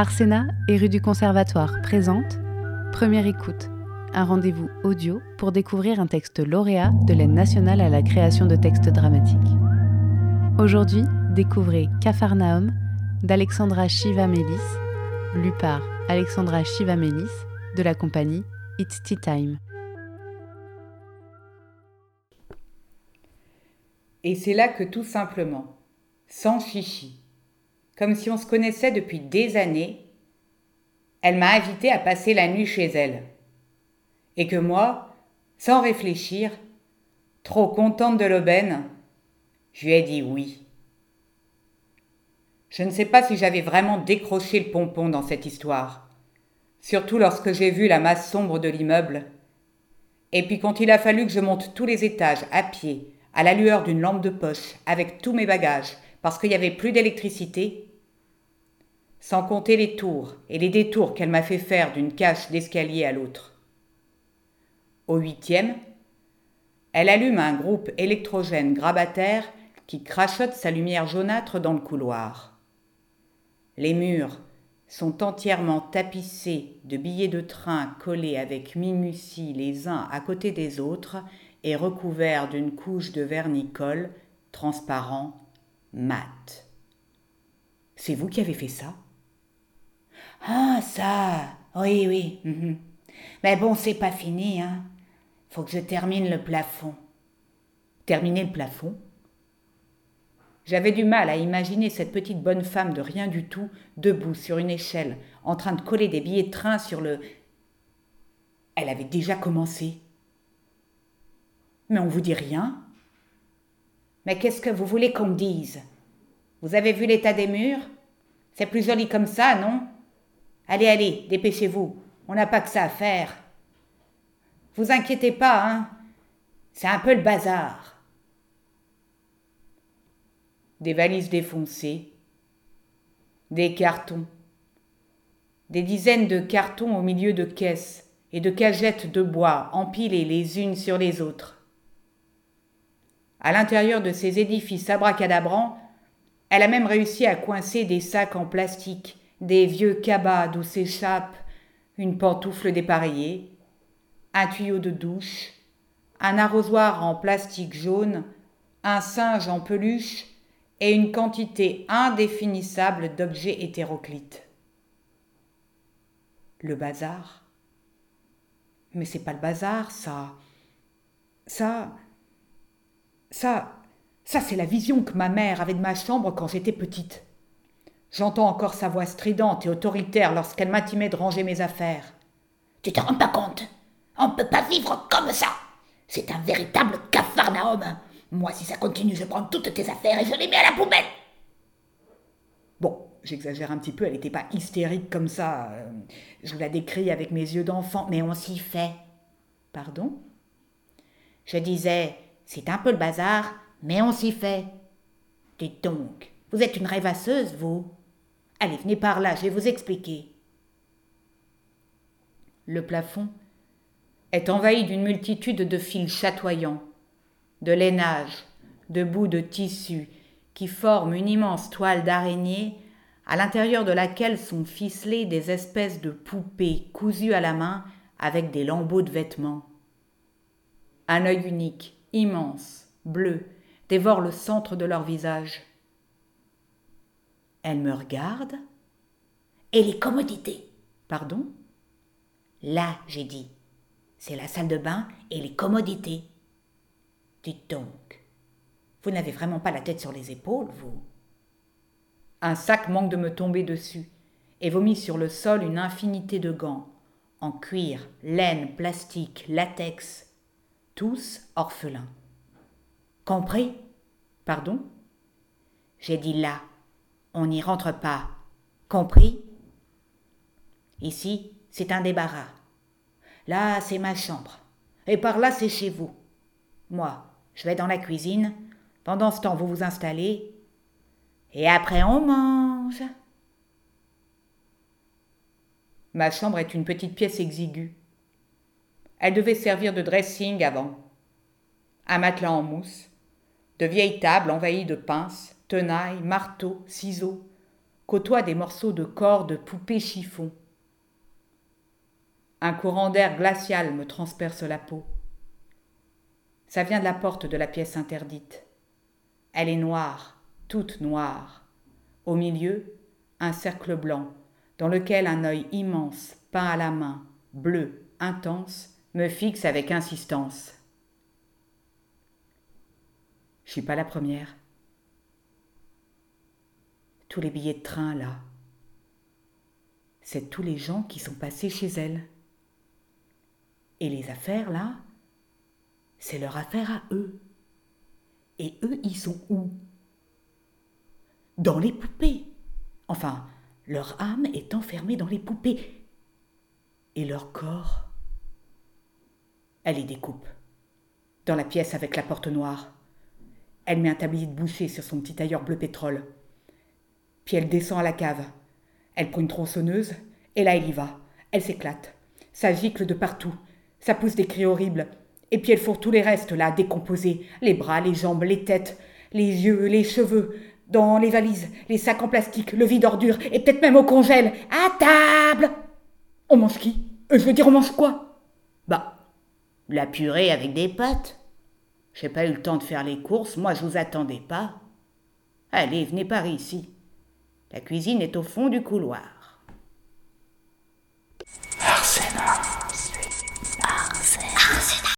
Arsena et rue du Conservatoire présente Première écoute, un rendez-vous audio pour découvrir un texte lauréat de l'aide nationale à la création de textes dramatiques. Aujourd'hui, découvrez Capharnaüm d'Alexandra Chivamelis, lu par Alexandra Chivamelis de la compagnie It's Tea Time. Et c'est là que tout simplement, sans chichi, comme si on se connaissait depuis des années, elle m'a invité à passer la nuit chez elle. Et que moi, sans réfléchir, trop contente de l'aubaine, je lui ai dit oui. Je ne sais pas si j'avais vraiment décroché le pompon dans cette histoire, surtout lorsque j'ai vu la masse sombre de l'immeuble. Et puis quand il a fallu que je monte tous les étages à pied, à la lueur d'une lampe de poche, avec tous mes bagages, parce qu'il n'y avait plus d'électricité, sans compter les tours et les détours qu'elle m'a fait faire d'une cage d'escalier à l'autre. Au huitième, elle allume un groupe électrogène grabataire qui crachote sa lumière jaunâtre dans le couloir. Les murs sont entièrement tapissés de billets de train collés avec minutie les uns à côté des autres et recouverts d'une couche de vernis-colle transparent mat. C'est vous qui avez fait ça? Ah, ça Oui, oui. Mhm. Mais bon, c'est pas fini, hein. Faut que je termine le plafond. Terminer le plafond? J'avais du mal à imaginer cette petite bonne femme de rien du tout, debout sur une échelle, en train de coller des billets de train sur le. Elle avait déjà commencé. Mais on vous dit rien Mais qu'est-ce que vous voulez qu'on me dise? Vous avez vu l'état des murs? C'est plus joli comme ça, non? Allez, allez, dépêchez-vous. On n'a pas que ça à faire. Vous inquiétez pas, hein C'est un peu le bazar. Des valises défoncées, des cartons, des dizaines de cartons au milieu de caisses et de cagettes de bois empilées les unes sur les autres. À l'intérieur de ces édifices abracadabrants, elle a même réussi à coincer des sacs en plastique, des vieux cabas d'où s'échappe une pantoufle dépareillée, un tuyau de douche, un arrosoir en plastique jaune, un singe en peluche et une quantité indéfinissable d'objets hétéroclites. Le bazar Mais c'est pas le bazar, ça. Ça, ça, ça c'est la vision que ma mère avait de ma chambre quand j'étais petite. J'entends encore sa voix stridente et autoritaire lorsqu'elle m'intimait de ranger mes affaires. Tu te rends pas compte? On ne peut pas vivre comme ça C'est un véritable capharnaüm Moi, si ça continue, je prends toutes tes affaires et je les mets à la poubelle Bon, j'exagère un petit peu, elle n'était pas hystérique comme ça. Euh, je vous la décris avec mes yeux d'enfant, mais on s'y fait. Pardon? Je disais, c'est un peu le bazar, mais on s'y fait. Dites donc, vous êtes une rêvasseuse, vous? Allez, venez par là, je vais vous expliquer. Le plafond est envahi d'une multitude de fils chatoyants, de lainages, de bouts de tissu qui forment une immense toile d'araignée à l'intérieur de laquelle sont ficelées des espèces de poupées cousues à la main avec des lambeaux de vêtements. Un œil unique, immense, bleu, dévore le centre de leur visage. Elle me regarde. Et les commodités Pardon? Là, j'ai dit. C'est la salle de bain et les commodités. Dites donc, vous n'avez vraiment pas la tête sur les épaules, vous? Un sac manque de me tomber dessus et vomit sur le sol une infinité de gants, en cuir, laine, plastique, latex, tous orphelins. Compris? Pardon? J'ai dit là. On n'y rentre pas. Compris? Ici, c'est un débarras. Là, c'est ma chambre. Et par là, c'est chez vous. Moi, je vais dans la cuisine. Pendant ce temps, vous vous installez. Et après, on mange. Ma chambre est une petite pièce exiguë. Elle devait servir de dressing avant. Un matelas en mousse, de vieilles tables envahies de pinces, tenailles, marteaux, ciseaux, côtoie des morceaux de corps de poupées chiffon. Un courant d'air glacial me transperce la peau. Ça vient de la porte de la pièce interdite. Elle est noire, toute noire. Au milieu, un cercle blanc, dans lequel un œil immense, peint à la main, bleu, intense, me fixe avec insistance. Je suis pas la première. Tous les billets de train là, c'est tous les gens qui sont passés chez elle. Et les affaires là, c'est leur affaire à eux. Et eux, ils sont où? Dans les poupées. Enfin, leur âme est enfermée dans les poupées. Et leur corps Elle y découpe. Dans la pièce avec la porte noire. Elle met un tablier de boucher sur son petit tailleur bleu pétrole. Puis elle descend à la cave. Elle prend une tronçonneuse, et là elle y va. Elle s'éclate. Ça gicle de partout. Ça pousse des cris horribles. Et puis elle fourre tous les restes là, décomposés. Les bras, les jambes, les têtes, les yeux, les cheveux. Dans les valises, les sacs en plastique, le vide ordure, et peut-être même au congèle. À table On mange qui? Euh, Je veux dire, on mange quoi? Bah, la purée avec des pâtes. J'ai pas eu le temps de faire les courses, moi je vous attendais pas. Allez, venez par ici. La cuisine est au fond du couloir.